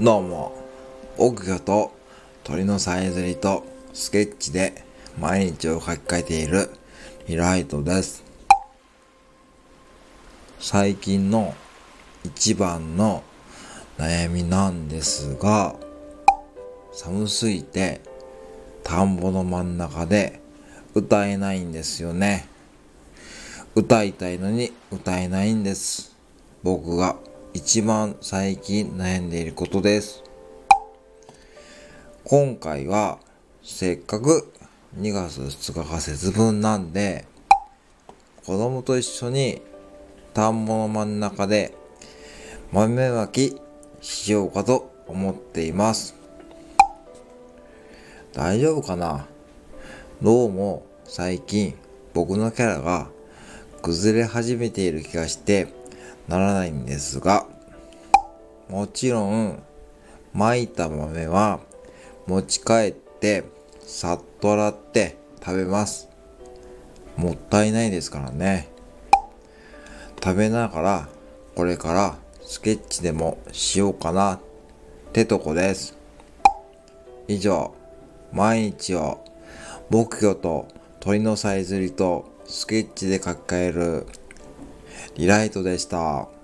どうも、奥魚と鳥のさえずりとスケッチで毎日を書き換えているリライトです。最近の一番の悩みなんですが、寒すぎて田んぼの真ん中で歌えないんですよね。歌いたいのに歌えないんです。僕が一番最近悩んでいることです。今回はせっかく2月2日が節分なんで子供と一緒に田んぼの真ん中で豆まきしようかと思っています。大丈夫かな？どうも最近僕のキャラが崩れ始めている気がしてならないんですがもちろん巻いた豆は持ち帰ってさっと洗って食べます。もったいないですからね。食べながらこれからスケッチでもしようかなってとこです。以上毎日を木魚と鳥のさえずりとスケッチで書き換えるリライトでした。